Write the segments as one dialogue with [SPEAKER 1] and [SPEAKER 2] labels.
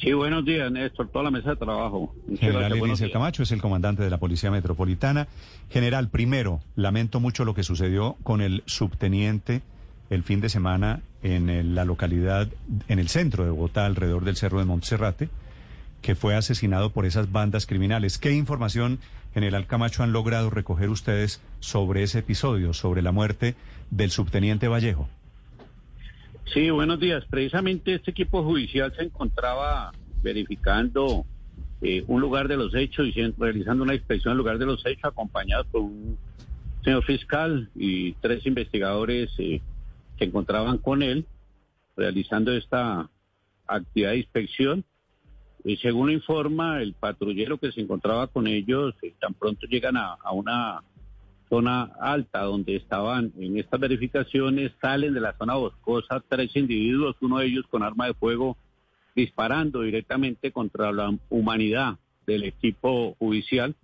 [SPEAKER 1] Sí, buenos días, Néstor, toda la mesa de trabajo. Muchas
[SPEAKER 2] General Eliezer. Camacho es el comandante de la Policía Metropolitana. General, primero, lamento mucho lo que sucedió con el subteniente el fin de semana en la localidad, en el centro de Bogotá, alrededor del Cerro de Montserrate, que fue asesinado por esas bandas criminales. ¿Qué información, General Camacho, han logrado recoger ustedes sobre ese episodio, sobre la muerte del subteniente Vallejo?
[SPEAKER 1] Sí, buenos días. Precisamente este equipo judicial se encontraba verificando eh, un lugar de los hechos y realizando una inspección al lugar de los hechos, acompañados por un señor fiscal y tres investigadores eh, que encontraban con él, realizando esta actividad de inspección. Y según informa el patrullero que se encontraba con ellos, eh, tan pronto llegan a una zona alta donde estaban en estas verificaciones, salen de la zona boscosa tres individuos, uno de ellos con arma de fuego disparando directamente contra la humanidad del equipo judicial.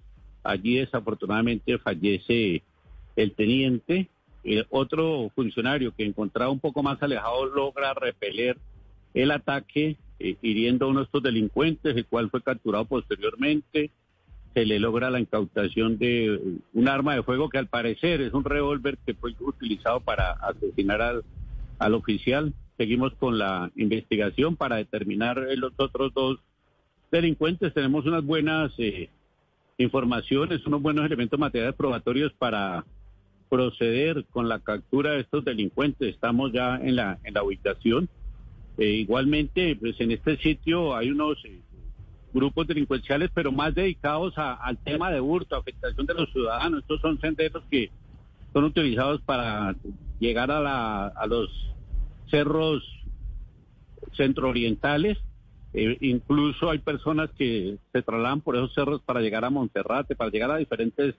[SPEAKER 1] Allí desafortunadamente fallece el teniente. El otro funcionario que encontraba un poco más alejado logra repeler el ataque eh, hiriendo a uno de estos delincuentes, el cual fue capturado posteriormente se le logra la incautación de un arma de fuego que al parecer es un revólver que fue utilizado para asesinar al, al oficial. Seguimos con la investigación para determinar eh, los otros dos delincuentes. Tenemos unas buenas eh, informaciones, unos buenos elementos materiales probatorios para proceder con la captura de estos delincuentes. Estamos ya en la, en la ubicación. Eh, igualmente, pues en este sitio hay unos eh, grupos delincuenciales, pero más dedicados a- al tema de hurto, afectación de los ciudadanos. Estos son senderos que son utilizados para llegar a, la- a los cerros centroorientales. Eh, incluso hay personas que se trasladan por esos cerros para llegar a Monterrate, para llegar a diferentes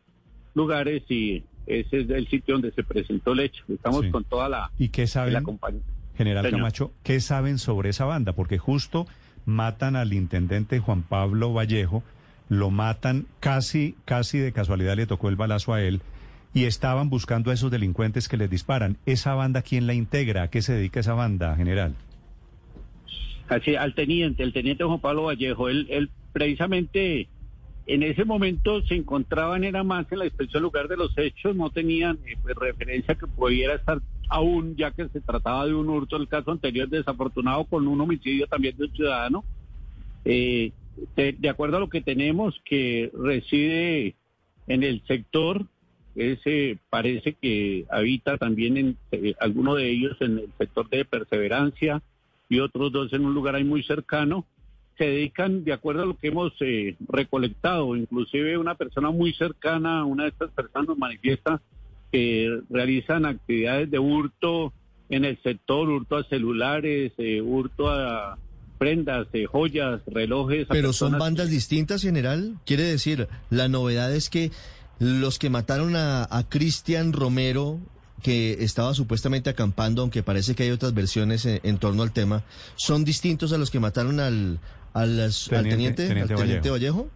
[SPEAKER 1] lugares y ese es el sitio donde se presentó el hecho. Estamos
[SPEAKER 2] Sí.
[SPEAKER 1] con toda la,
[SPEAKER 2] ¿Y qué saben?
[SPEAKER 1] la compañía.
[SPEAKER 2] General
[SPEAKER 1] Señor.
[SPEAKER 2] Camacho, ¿qué saben sobre esa banda? Porque justo matan al intendente Juan Pablo Vallejo, lo matan casi, casi de casualidad le tocó el balazo a él y estaban buscando a esos delincuentes que les disparan. ¿Esa banda quién la integra? ¿A qué se dedica esa banda, general?
[SPEAKER 1] Así, al teniente, el teniente Juan Pablo Vallejo, él, él precisamente en ese momento se encontraban era más en la inspección lugar de los hechos, no tenían eh, pues, referencia que pudiera estar aún, ya que se trataba de un hurto, el caso anterior desafortunado con un homicidio también de un ciudadano. Eh, de, acuerdo a lo que tenemos, que reside en el sector, ese parece que habita también en eh, alguno de ellos en el sector de perseverancia y otros dos en un lugar ahí muy cercano, se dedican, de acuerdo a lo que hemos eh, recolectado, inclusive una persona muy cercana, una de estas personas nos manifiesta que realizan actividades de hurto en el sector, hurto a celulares, eh, hurto a prendas, eh, joyas, relojes.
[SPEAKER 3] Pero son bandas
[SPEAKER 1] que-
[SPEAKER 3] distintas, general. Quiere decir, la novedad es que los que mataron a, a Cristian Romero, que estaba supuestamente acampando, aunque parece que hay otras versiones en, en torno al tema, son distintos a los que mataron al, al, al
[SPEAKER 2] Teniente-
[SPEAKER 3] teniente,
[SPEAKER 2] Teniente
[SPEAKER 3] al teniente Vallejo.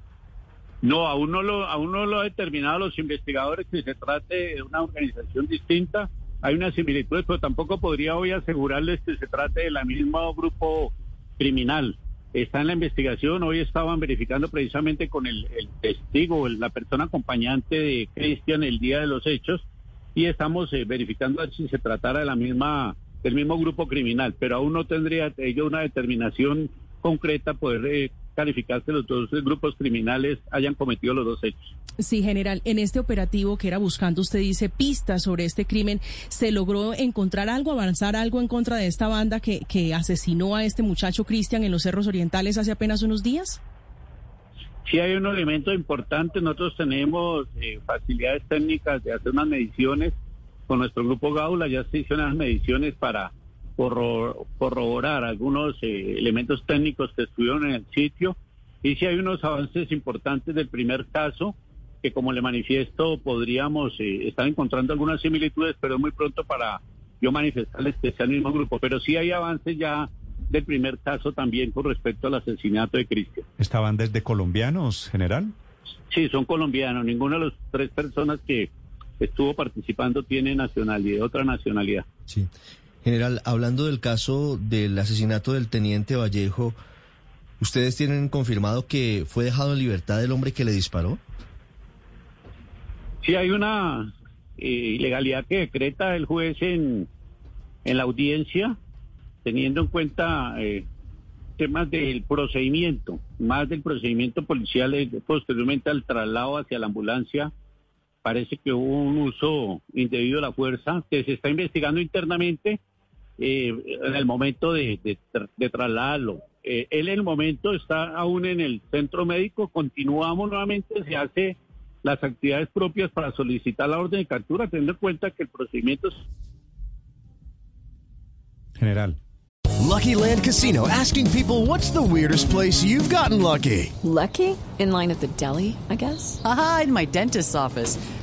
[SPEAKER 1] No, aún no lo, aún no lo han determinado los investigadores que se trate de una organización distinta. Hay una similitud, pero tampoco podría hoy asegurarles que se trate del mismo grupo criminal. Está en la investigación, hoy estaban verificando precisamente con el, testigo, la persona acompañante de Cristian el día de los hechos, y estamos eh, verificando si se tratara de la misma, del mismo grupo criminal, pero aún no tendría ello una determinación concreta poder eh, calificar que los dos grupos criminales hayan cometido los dos hechos.
[SPEAKER 4] Sí, general, en este operativo que era buscando, usted dice, pistas sobre este crimen, ¿se logró encontrar algo, avanzar algo en contra de esta banda que, que asesinó a este muchacho Cristian en los Cerros Orientales hace apenas unos días?
[SPEAKER 1] Sí hay un elemento importante, nosotros tenemos eh, facilidades técnicas de hacer unas mediciones con nuestro grupo Gaula, ya se hicieron las mediciones para corroborar algunos eh, elementos técnicos que estuvieron en el sitio y si hay unos avances importantes del primer caso que como le manifiesto podríamos eh, estar encontrando algunas similitudes, pero es muy pronto para yo manifestarles que sea el mismo grupo. Pero sí hay avances ya del primer caso también con respecto al asesinato de Cristian.
[SPEAKER 2] ¿Estaban desde colombianos, general?
[SPEAKER 1] Sí, son colombianos. Ninguna de las tres personas que estuvo participando tiene nacionalidad, otra nacionalidad.
[SPEAKER 3] Sí. General, hablando del caso del asesinato del teniente Vallejo, ¿ustedes tienen confirmado que fue dejado en libertad el hombre que le disparó?
[SPEAKER 1] Sí, hay una eh, ilegalidad que decreta el juez en, en la audiencia, teniendo en cuenta eh, temas del procedimiento, más del procedimiento policial eh, posteriormente al traslado hacia la ambulancia. Parece que hubo un uso indebido de la fuerza que se está investigando internamente eh, en el momento de, de, de trasladarlo. Eh, él en el momento está aún en el centro médico, continuamos nuevamente, se hace las actividades propias para solicitar la orden de captura, teniendo en cuenta que el procedimiento es
[SPEAKER 2] General.
[SPEAKER 5] Lucky Land Casino asking people what's the weirdest place you've gotten lucky?
[SPEAKER 6] Lucky? In line at the deli, I guess?
[SPEAKER 7] Aha, in my dentist's office.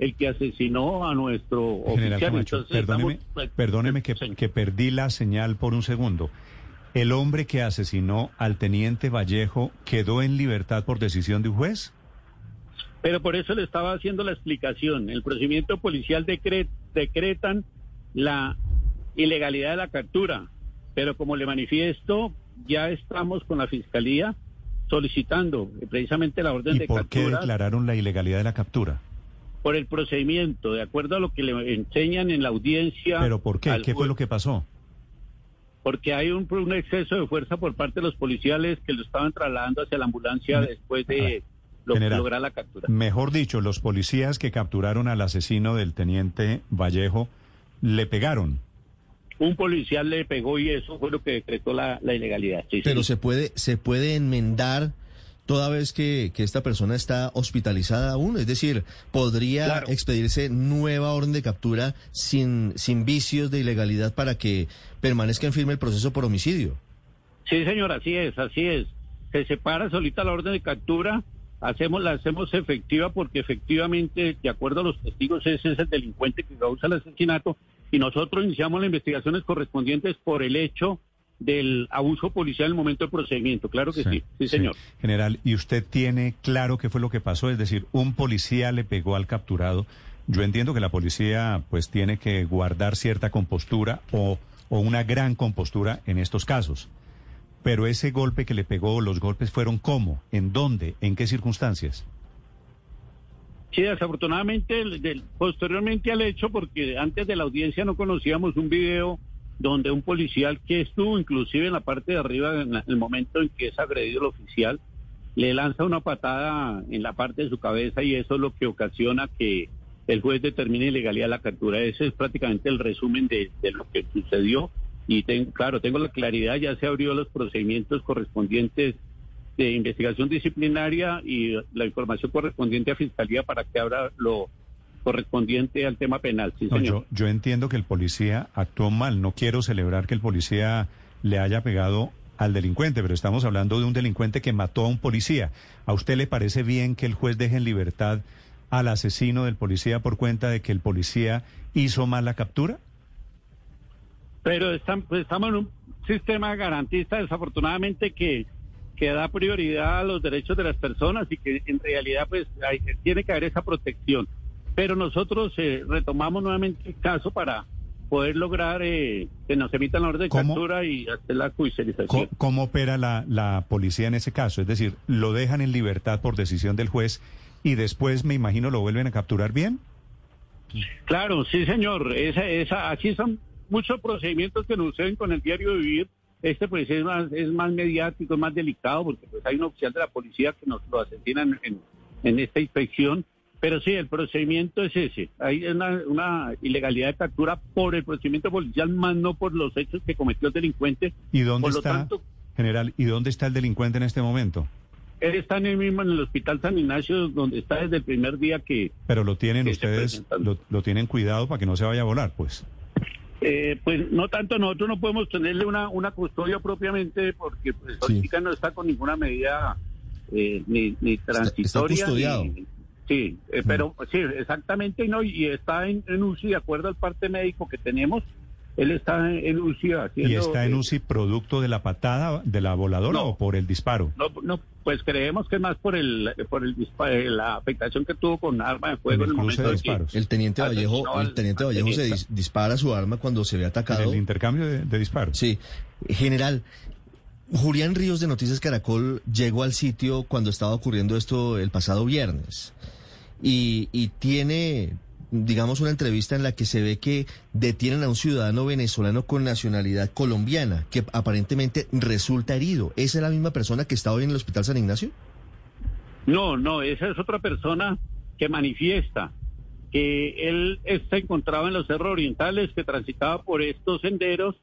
[SPEAKER 1] el que asesinó a nuestro
[SPEAKER 2] General
[SPEAKER 1] oficial.
[SPEAKER 2] Camacho,
[SPEAKER 1] Entonces,
[SPEAKER 2] perdóneme,
[SPEAKER 1] estamos-
[SPEAKER 2] perdóneme que, que perdí la señal por un segundo. ¿El hombre que asesinó al teniente Vallejo quedó en libertad por decisión de un juez?
[SPEAKER 1] Pero por eso le estaba haciendo la explicación. El procedimiento policial decre- decretan la ilegalidad de la captura. Pero como le manifiesto, ya estamos con la fiscalía solicitando precisamente la orden
[SPEAKER 2] ¿Y
[SPEAKER 1] de
[SPEAKER 2] por qué
[SPEAKER 1] captura
[SPEAKER 2] declararon la ilegalidad de la captura?
[SPEAKER 1] Por el procedimiento, de acuerdo a lo que le enseñan en la audiencia.
[SPEAKER 2] ¿Pero por qué?
[SPEAKER 1] al
[SPEAKER 2] ¿Qué fue lo que pasó?
[SPEAKER 1] Porque hay un, un exceso de fuerza por parte de los policiales que lo estaban trasladando hacia la ambulancia
[SPEAKER 2] Me-
[SPEAKER 1] después de lo-
[SPEAKER 2] General.
[SPEAKER 1] lograr la captura.
[SPEAKER 2] Mejor dicho, los policías que capturaron al asesino del teniente Vallejo le pegaron.
[SPEAKER 1] Un policial le pegó y eso fue lo que decretó la, la ilegalidad. Sí,
[SPEAKER 3] Pero
[SPEAKER 1] sí.
[SPEAKER 3] se puede, se puede enmendar toda vez que, que esta persona está hospitalizada aún. Es decir, podría
[SPEAKER 1] Claro.
[SPEAKER 3] expedirse nueva orden de captura sin, sin vicios de ilegalidad para que permanezca en firme el proceso por homicidio.
[SPEAKER 1] Sí, señor, así es, así es. Se separa solita la orden de captura, hacemos la hacemos efectiva porque efectivamente, de acuerdo a los testigos, ese es el delincuente que causa el asesinato y nosotros iniciamos las investigaciones correspondientes por el hecho del abuso policial en el momento del procedimiento. Claro que sí, sí, señor.
[SPEAKER 2] General, ¿y usted tiene claro qué fue lo que pasó? Es decir, un policía le pegó al capturado. Yo entiendo que la policía pues tiene que guardar cierta compostura o, o una gran compostura en estos casos. Pero ese golpe que le pegó, los golpes fueron cómo, en dónde, en qué circunstancias.
[SPEAKER 1] Sí, desafortunadamente, del- posteriormente al hecho, porque antes de la audiencia no conocíamos un video donde un policial que estuvo inclusive en la parte de arriba en el momento en que es agredido el oficial, le lanza una patada en la parte de su cabeza y eso es lo que ocasiona que el juez determine ilegalidad de la captura. Ese es prácticamente el resumen de, de lo que sucedió. Y ten- claro, tengo la claridad, ya se abrió los procedimientos correspondientes de investigación disciplinaria y la información correspondiente a Fiscalía para que abra lo correspondiente al tema penal. Sí,
[SPEAKER 2] No,
[SPEAKER 1] señor.
[SPEAKER 2] yo, yo entiendo que el policía actuó mal. No quiero celebrar que el policía le haya pegado al delincuente, pero estamos hablando de un delincuente que mató a un policía. ¿A usted le parece bien que el juez deje en libertad al asesino del policía por cuenta de que el policía hizo mal la captura?
[SPEAKER 1] Pero están- pues, estamos en un sistema garantista, desafortunadamente, que, que da prioridad a los derechos de las personas y que en realidad pues hay- tiene que haber esa protección. Pero nosotros eh, retomamos nuevamente el caso para poder lograr eh, que nos emitan la orden de
[SPEAKER 2] ¿Cómo?
[SPEAKER 1] captura y hacer la judicialización.
[SPEAKER 2] ¿Cómo, cómo opera la, la policía en ese caso? Es decir, ¿lo dejan en libertad por decisión del juez y después, me imagino, lo vuelven a capturar bien?
[SPEAKER 1] Claro, sí, señor. Esa, esa, aquí son muchos procedimientos que nos suceden con el diario vivir Este pues es más, es más mediático, es más delicado, porque pues hay un oficial de la policía que nos lo asesinan en, en esta inspección. Pero sí, el procedimiento es ese. Hay una, una ilegalidad de captura por el procedimiento policial, más no por los hechos que cometió el delincuente.
[SPEAKER 2] ¿Y dónde
[SPEAKER 1] Por lo
[SPEAKER 2] está,
[SPEAKER 1] tanto-
[SPEAKER 2] general, y dónde está el delincuente en este momento?
[SPEAKER 1] Él está en el mismo en el hospital San Ignacio, donde está desde el primer día que,
[SPEAKER 2] Pero lo tienen ustedes, lo, lo tienen cuidado para que no se vaya a volar, pues.
[SPEAKER 1] Eh, pues no tanto, nosotros no podemos tenerle una, una custodia propiamente porque pues,
[SPEAKER 3] Sí.
[SPEAKER 1] no está con ninguna medida eh, ni, ni
[SPEAKER 3] está
[SPEAKER 1] transitoria.
[SPEAKER 3] custodiado.
[SPEAKER 1] ni- sí, eh, pero sí, exactamente, no y está en, en UCI de acuerdo al parte médico que tenemos. Él está en UCI haciendo...
[SPEAKER 2] ¿Y está en
[SPEAKER 1] eh,
[SPEAKER 2] UCI producto de la patada de la voladora
[SPEAKER 1] No.
[SPEAKER 2] o por el disparo?
[SPEAKER 1] No, no, pues creemos que es más por el por el dispa- eh, la afectación que tuvo con arma de fuego
[SPEAKER 2] En
[SPEAKER 1] en
[SPEAKER 2] el
[SPEAKER 1] momento
[SPEAKER 2] de
[SPEAKER 1] en que-
[SPEAKER 2] disparos.
[SPEAKER 3] El teniente Vallejo,
[SPEAKER 1] al-
[SPEAKER 3] el teniente
[SPEAKER 1] al
[SPEAKER 3] Vallejo se dis- dispara su arma cuando se ve
[SPEAKER 2] En
[SPEAKER 3] atacado.
[SPEAKER 2] el intercambio de, de disparos.
[SPEAKER 3] Sí, general. Julián Ríos de Noticias Caracol llegó al sitio cuando estaba ocurriendo esto el pasado viernes y, y tiene, digamos, una entrevista en la que se ve que detienen a un ciudadano venezolano con nacionalidad colombiana que aparentemente resulta herido. ¿Esa es la misma persona que está hoy en el Hospital San Ignacio?
[SPEAKER 1] No, no, esa es otra persona que manifiesta que él se encontraba en los cerros orientales, que transitaba por estos senderos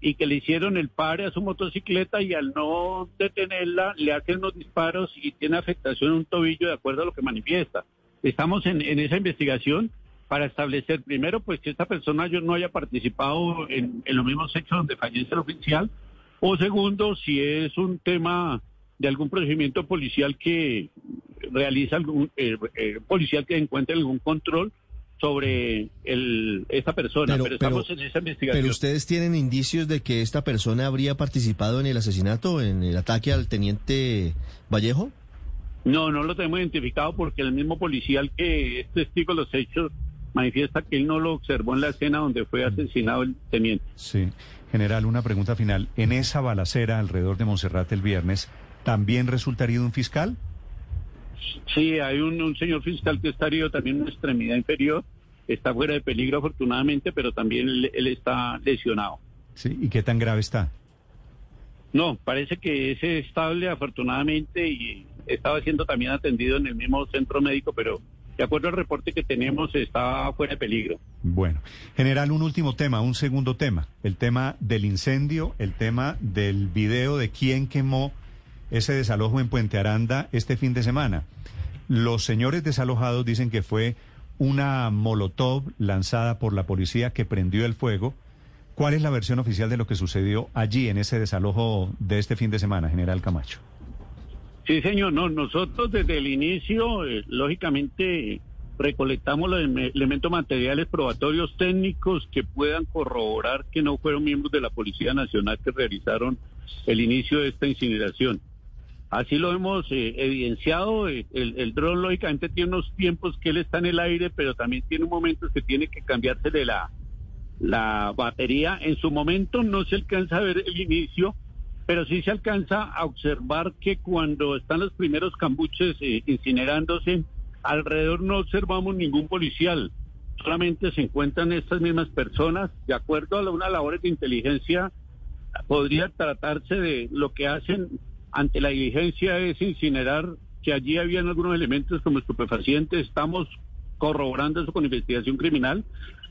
[SPEAKER 1] y que le hicieron el pare a su motocicleta y al no detenerla le hacen unos disparos y tiene afectación en un tobillo de acuerdo a lo que manifiesta. Estamos en, en esa investigación para establecer primero pues que esta persona yo no haya participado en, en los mismos hechos donde fallece el oficial o segundo si es un tema de algún procedimiento policial que realiza algún eh, eh, policial que encuentre algún control sobre el, esta persona.
[SPEAKER 3] Pero-
[SPEAKER 1] Pero, estamos
[SPEAKER 3] pero-
[SPEAKER 1] en esa investigación.
[SPEAKER 3] Pero ustedes tienen indicios de que esta persona habría participado en el asesinato, en el ataque al teniente Vallejo?
[SPEAKER 1] No, no lo tenemos identificado porque el mismo policial que es testigo de los hechos manifiesta que él no lo observó en la escena donde fue asesinado el teniente.
[SPEAKER 2] Sí. General, una pregunta final. En esa balacera alrededor de Monserrate el viernes, ¿también resulta herido un fiscal?
[SPEAKER 1] Sí, hay un, un señor fiscal que está herido también en una extremidad inferior, está fuera de peligro afortunadamente, pero también él, él está lesionado.
[SPEAKER 2] Sí. ¿Y qué tan grave está?
[SPEAKER 1] No, parece que es estable afortunadamente y estaba siendo también atendido en el mismo centro médico, pero de acuerdo al reporte que tenemos está fuera de peligro.
[SPEAKER 2] Bueno, general, un último tema, un segundo tema, el tema del incendio, el tema del video de quién quemó ese desalojo en Puente Aranda este fin de semana. Los señores desalojados dicen que fue una molotov lanzada por la policía que prendió el fuego. ¿Cuál es la versión oficial de lo que sucedió allí en ese desalojo de este fin de semana, general Camacho?
[SPEAKER 1] Sí, señor, no, nosotros desde el inicio, eh, lógicamente, recolectamos los ele- elementos materiales probatorios técnicos que puedan corroborar que no fueron miembros de la Policía Nacional que realizaron el inicio de esta incineración. Así lo hemos eh, evidenciado. eh, El, el dron, lógicamente, tiene unos tiempos que él está en el aire, pero también tiene momentos que tiene que cambiarse de la, la batería. En su momento no se alcanza a ver el inicio, pero sí se alcanza a observar que cuando están los primeros cambuches eh, incinerándose, alrededor no observamos ningún policial. Solamente se encuentran estas mismas personas. De acuerdo a una labores de inteligencia, podría tratarse de lo que hacen ante la diligencia es incinerar que allí habían algunos elementos como estupefacientes. Estamos corroborando eso con investigación criminal.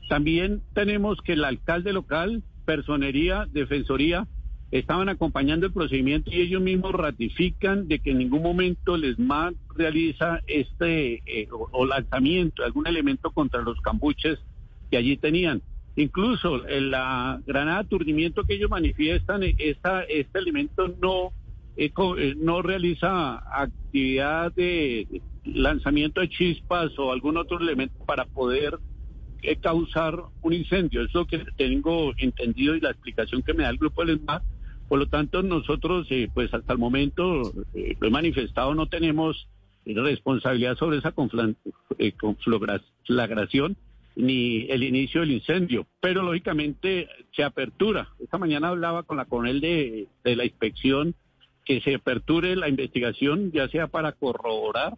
[SPEAKER 1] También tenemos que el alcalde local, personería, defensoría, estaban acompañando el procedimiento y ellos mismos ratifican de que en ningún momento el ESMAD realiza este eh, o, lanzamiento algún elemento contra los cambuches que allí tenían. Incluso en la granada de aturdimiento que ellos manifiestan, eh, esta, este elemento no, eh, eh, no realiza actividad de lanzamiento de chispas o algún otro elemento para poder eh, causar un incendio. Eso que tengo entendido y la explicación que me da el grupo del ESMAD. Por lo tanto, nosotros, eh, pues hasta el momento, eh, lo he manifestado, no tenemos responsabilidad sobre esa eh, conflagración ni el inicio del incendio, pero lógicamente se apertura. Esta mañana hablaba con la coronel de, de la inspección que se aperture la investigación, ya sea para corroborar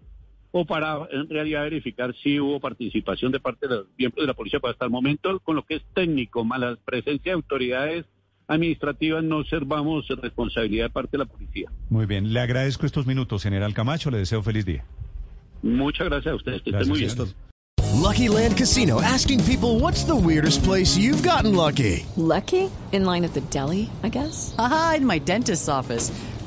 [SPEAKER 1] o para en realidad verificar si hubo participación de parte de los miembros de la policía. Pero hasta el momento, con lo que es técnico, más la presencia de autoridades administrativas no observamos responsabilidad de parte de la policía.
[SPEAKER 2] Muy bien, le agradezco estos minutos, general Camacho, le deseo feliz día.
[SPEAKER 1] Muchas gracias a ustedes. Que estén
[SPEAKER 2] Gracias,
[SPEAKER 1] muy bien.
[SPEAKER 2] señor.
[SPEAKER 5] Lucky Land Casino asking people what's the weirdest place you've gotten lucky?
[SPEAKER 6] Lucky? In line at the deli, I guess?
[SPEAKER 7] Haha, in my dentist's office.